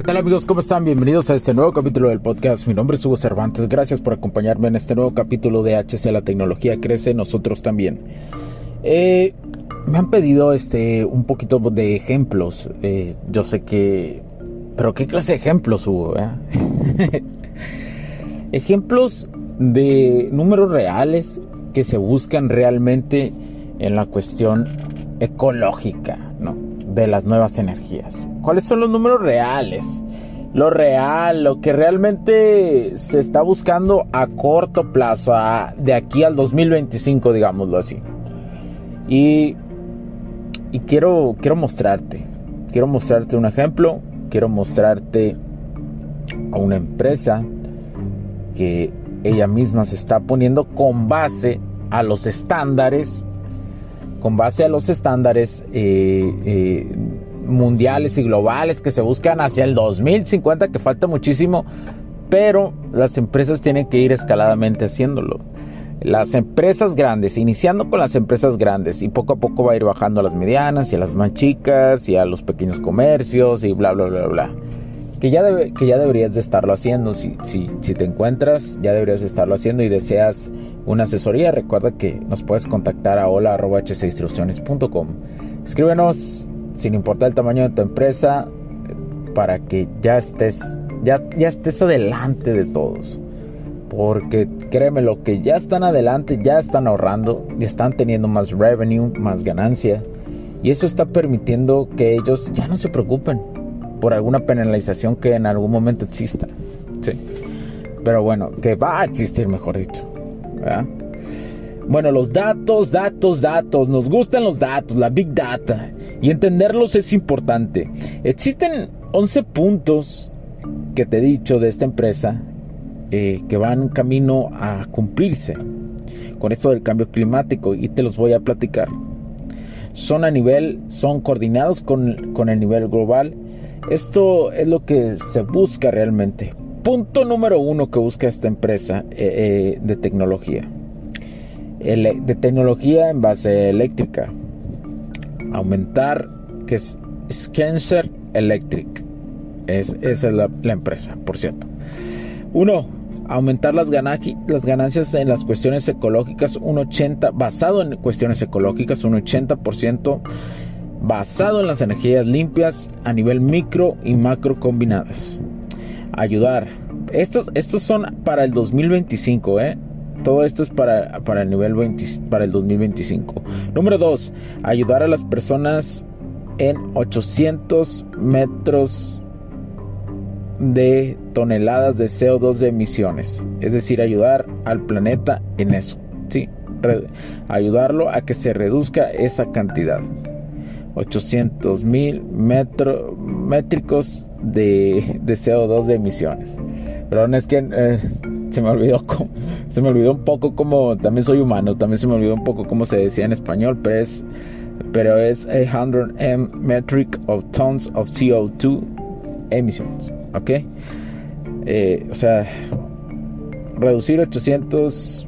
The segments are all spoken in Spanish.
¿Qué tal amigos? ¿Cómo están? Bienvenidos a este nuevo capítulo del podcast. Mi nombre es Hugo Cervantes. Gracias por acompañarme en este nuevo capítulo de HC La tecnología crece, nosotros también. Eh, me han pedido este un poquito de ejemplos. Eh, yo sé que... Pero ¿qué clase de ejemplos hubo? Eh? ejemplos de números reales que se buscan realmente en la cuestión ecológica, ¿no? De las nuevas energías. ¿Cuáles son los números reales? Lo real, lo que realmente se está buscando a corto plazo, de aquí al 2025, digámoslo así. Y, y quiero, quiero mostrarte, quiero mostrarte un ejemplo, quiero mostrarte a una empresa que ella misma se está poniendo con base a los estándares, con base a los estándares eh, eh, mundiales y globales que se buscan hacia el 2050, que falta muchísimo, pero las empresas tienen que ir escaladamente haciéndolo. Las empresas grandes, iniciando con las empresas grandes y poco a poco va a ir bajando a las medianas y a las más chicas y a los pequeños comercios y bla, bla, bla, bla. Que ya, que ya deberías de estarlo haciendo. Si, si, si te encuentras, ya deberías de estarlo haciendo y deseas una asesoría. Recuerda que nos puedes contactar a hola.hcinstrucciones.com. Escríbenos sin importar el tamaño de tu empresa, para que ya estés, ya, ya estés adelante de todos. Porque créeme, lo que ya están adelante, ya están ahorrando, y están teniendo más revenue, más ganancia. Y eso está permitiendo que ellos ya no se preocupen por alguna penalización que en algún momento exista. Sí. Pero bueno, que va a existir, mejor dicho. Bueno, los datos, datos, datos. Nos gustan los datos, la big data. Y entenderlos es importante. Existen 11 puntos que te he dicho de esta empresa eh, que van camino a cumplirse con esto del cambio climático y te los voy a platicar. Son a nivel, son coordinados con, con el nivel global. Esto es lo que se busca realmente. Punto número uno que busca esta empresa eh, eh, de tecnología de tecnología en base eléctrica. Aumentar, que es Scancer Electric. Es, esa es la, empresa, por cierto. Uno, aumentar las, las ganancias en las cuestiones ecológicas, un 80, basado en cuestiones ecológicas, un 80% basado en las energías limpias a nivel micro y macro combinadas. Ayudar. Estos, estos son para el 2025, ¿eh? Todo esto es para, para el nivel 20, para el 2025. Número 2. Ayudar a las personas en 800 metros de toneladas de CO2 de emisiones. Es decir, ayudar al planeta en eso. Sí, ayudarlo a que se reduzca esa cantidad. 800 mil métricos de, de, CO2 de emisiones. Pero es que eh, se me olvidó se me olvidó un poco como también soy humano, también se me olvidó un poco cómo se decía en español, pero es pero es 100 m metric of tons of CO2 emissions, ¿ok? Eh, o sea, reducir 800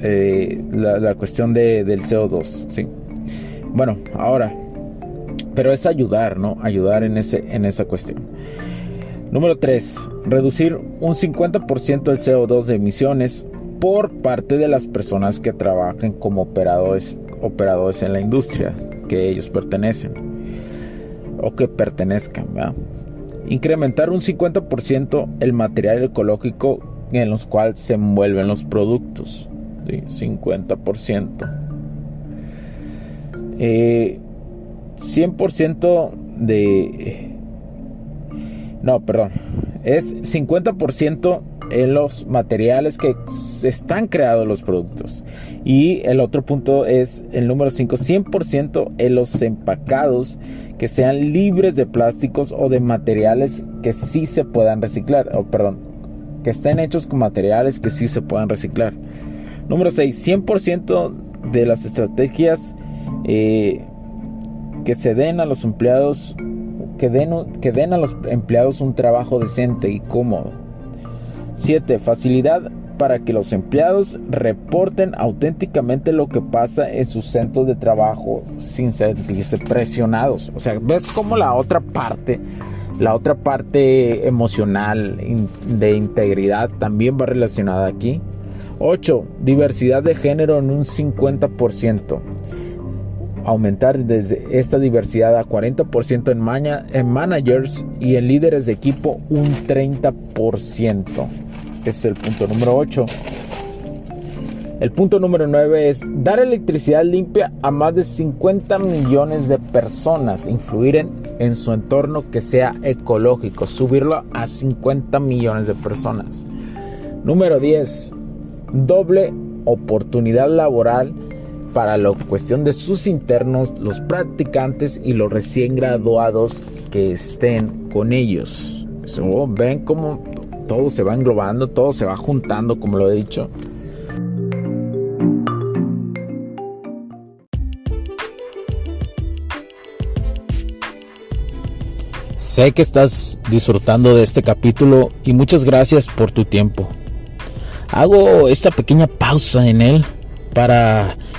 eh, la, cuestión de, del CO2, ¿sí? Bueno, ahora, pero es ayudar, ¿no? Ayudar en, ese, en esa cuestión. Número 3. Reducir un 50% del CO2 de emisiones por parte de las personas que trabajen como operadores, operadores en la industria que ellos pertenecen o que pertenezcan. Incrementar un 50% el material ecológico en los cuales se envuelven los productos. 50%. 100% eh, de no, perdón. Es 50% en los materiales que están creados los productos. Y el otro punto es el número 5, 100% en los empacados que sean libres de plásticos o de materiales que sí se puedan reciclar. O perdón, que estén hechos con materiales que sí se puedan reciclar. Número 6. 100% de las estrategias eh, que se den a los empleados, que den, que den a los empleados un trabajo decente y cómodo. 7. Facilidad para que los empleados reporten auténticamente lo que pasa en sus centros de trabajo sin sentirse presionados. O sea, ves cómo la otra parte, la otra parte emocional de integridad también va relacionada aquí. 8. Diversidad de género en un 50%. Aumentar desde esta diversidad a 40% en, en managers y en líderes de equipo un 30% es el punto número 8. El punto número 9 es dar electricidad limpia a más de 50 millones de personas, influir en, en, su entorno que sea ecológico, subirlo a 50 millones de personas. Número 10, doble oportunidad laboral para la cuestión de sus internos, los practicantes y los recién graduados que estén con ellos. ven cómo todo se va englobando, todo se va juntando, como lo he dicho. Sé que estás disfrutando de este capítulo y muchas gracias por tu tiempo. Hago esta pequeña pausa en él para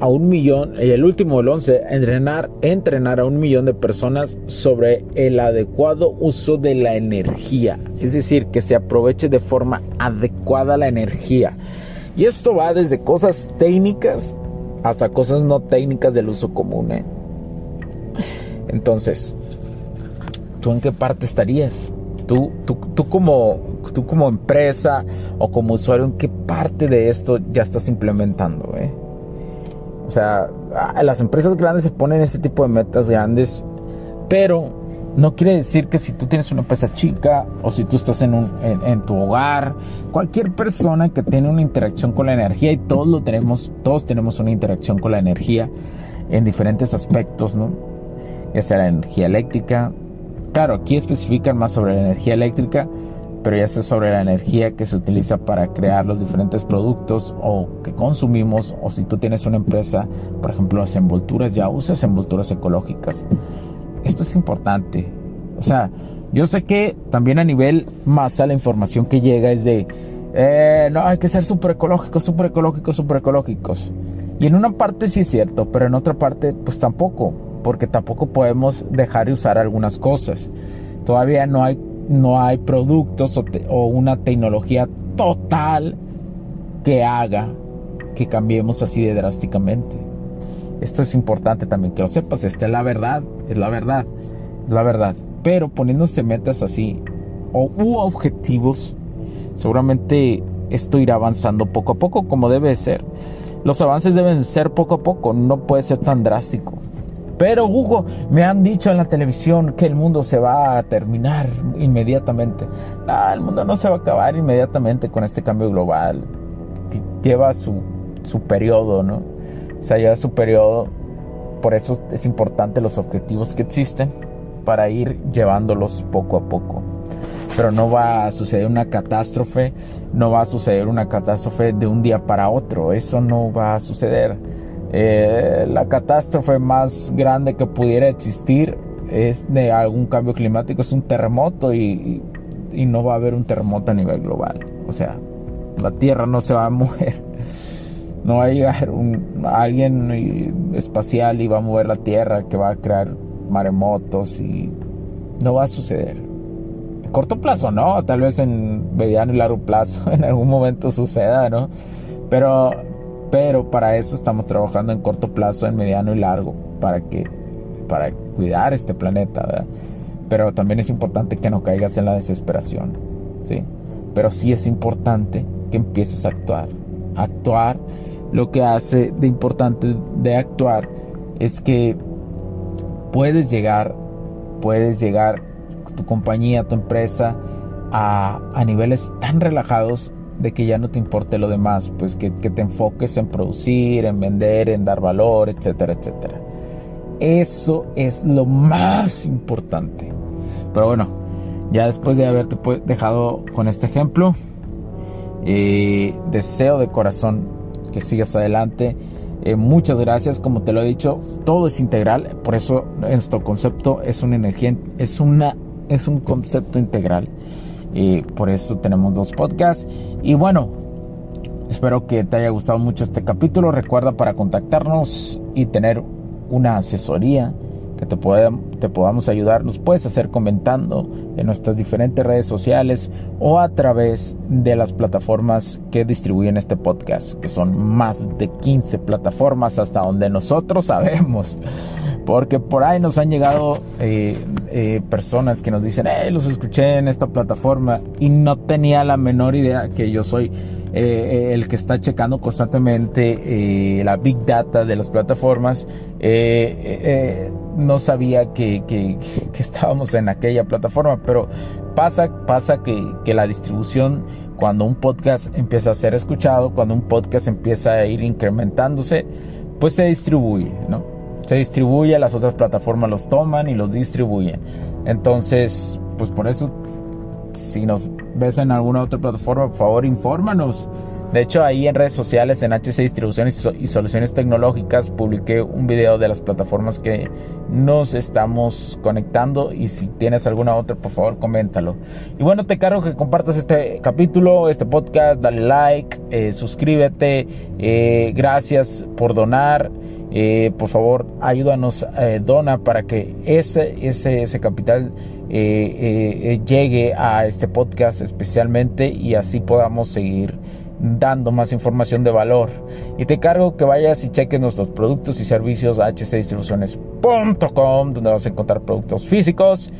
a un millón, y el último del 11, entrenar, entrenar a un millón de personas sobre el adecuado uso de la energía. Es decir, que se aproveche de forma adecuada la energía. Y esto va desde cosas técnicas hasta cosas no técnicas del uso común. ¿eh? Entonces, ¿tú en qué parte estarías? Tú, tú, tú, como, tú como empresa o como usuario, ¿en qué parte de esto ya estás implementando? Eh? O sea, las empresas grandes se ponen este tipo de metas grandes, pero no quiere decir que si tú tienes una empresa chica o si tú estás en, un, en, tu hogar, cualquier persona que tiene una interacción con la energía y todos lo tenemos, todos tenemos una interacción con la energía en diferentes aspectos, ¿no? Ya sea la energía eléctrica. Claro, aquí especifican más sobre la energía eléctrica, pero ya sea sobre la energía que se utiliza para crear los diferentes productos o que consumimos, o si tú tienes una empresa, por ejemplo, las envolturas, ya usas envolturas ecológicas. Esto es importante. O sea, yo sé que también a nivel masa la información que llega es de, eh, no, hay que ser súper ecológicos, súper ecológicos, súper ecológicos. Y en una parte sí es cierto, pero en otra parte pues tampoco, porque tampoco podemos dejar de usar algunas cosas. Todavía no hay no hay productos o, una tecnología total que haga que cambiemos así de drásticamente. Esto es importante también que lo sepas. Esta es la verdad, es la verdad, es la verdad. Pero poniéndose metas así o u objetivos, seguramente esto irá avanzando poco a poco como debe ser. Los avances deben ser poco a poco, no puede ser tan drástico. Pero Hugo, me han dicho en la televisión que el mundo se va a terminar inmediatamente. No, el mundo no se va a acabar inmediatamente con este cambio global. Lleva su, su periodo, ¿no? O sea, lleva su periodo. Por eso es importante los objetivos que existen para ir llevándolos poco a poco. Pero no va a suceder una catástrofe, no va a suceder una catástrofe de un día para otro. Eso no va a suceder eh, la catástrofe más grande que pudiera existir es de algún cambio climático, es un terremoto y, no va a haber un terremoto a nivel global. O sea, la Tierra no se va a mover. No va a llegar un, alguien espacial y va a mover la Tierra que va a crear maremotos y no va a suceder. corto plazo no, tal vez en mediano y largo plazo en algún momento suceda, ¿no? Pero, pero para eso estamos trabajando en corto plazo, en mediano y largo, para que, para cuidar este planeta. Pero también es importante que no caigas en la desesperación, ¿sí? Pero sí es importante que empieces a actuar. Actuar, lo que hace de importante de actuar es que puedes llegar, puedes llegar tu compañía, tu empresa a, a niveles tan relajados de que ya no te importe lo demás, pues que, que, te enfoques en producir, en vender, en dar valor, etcétera, etcétera. Eso es lo más importante. Pero bueno, ya después de haberte dejado con este ejemplo, eh, deseo de corazón que sigas adelante. Eh, muchas gracias, como te lo he dicho, todo es integral, por eso nuestro concepto es una es un concepto integral. Y por eso tenemos dos podcasts. Y bueno, espero que te haya gustado mucho este capítulo. Recuerda para contactarnos y tener una asesoría que te, te podamos ayudar, nos puedes hacer comentando en nuestras diferentes redes sociales o a través de las plataformas que distribuyen este podcast, que son más de 15 plataformas hasta donde nosotros sabemos. Porque por ahí nos han llegado eh, eh, personas que nos dicen, hey, los escuché en esta plataforma y no tenía la menor idea que yo soy eh, el que está checando constantemente la big data de las plataformas. no sabía que, que, estábamos en aquella plataforma, pero pasa, pasa que, que la distribución, cuando un podcast empieza a ser escuchado, cuando un podcast empieza a ir incrementándose, pues se distribuye, ¿no? Se distribuye, las otras plataformas los toman y los distribuyen. Entonces, pues por eso, si nos ves en alguna otra plataforma, por favor, infórmanos. De hecho, ahí en redes sociales, en HC Distribuciones y Soluciones Tecnológicas, publiqué un video de las plataformas que nos estamos conectando. Y si tienes alguna otra, por favor, coméntalo. Y bueno, te cargo que compartas este capítulo, este podcast, dale like, eh, suscríbete. Eh, gracias por donar. Eh, por favor, ayúdanos, eh, dona para que ese, ese, ese capital eh, llegue a este podcast especialmente y así podamos seguir dando más información de valor. Y te cargo que vayas y cheques nuestros productos y servicios a hcdistribuciones.com, donde vas a encontrar productos físicos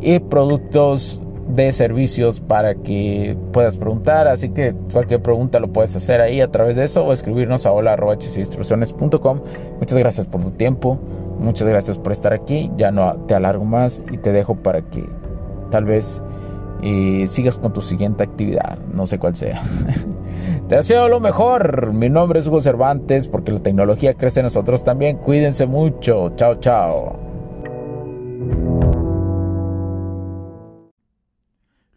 y productos de servicios para que puedas preguntar. Así que cualquier pregunta lo puedes hacer ahí a través de eso o escribirnos a hola.hcinstrucciones.com. Muchas gracias por tu tiempo. Muchas gracias por estar aquí. Ya no te alargo más y te dejo para que tal vez eh, sigas con tu siguiente actividad. No sé cuál sea. te deseo lo mejor. Mi nombre es Hugo Cervantes porque la tecnología crece en nosotros también. Cuídense mucho. Chao, chao.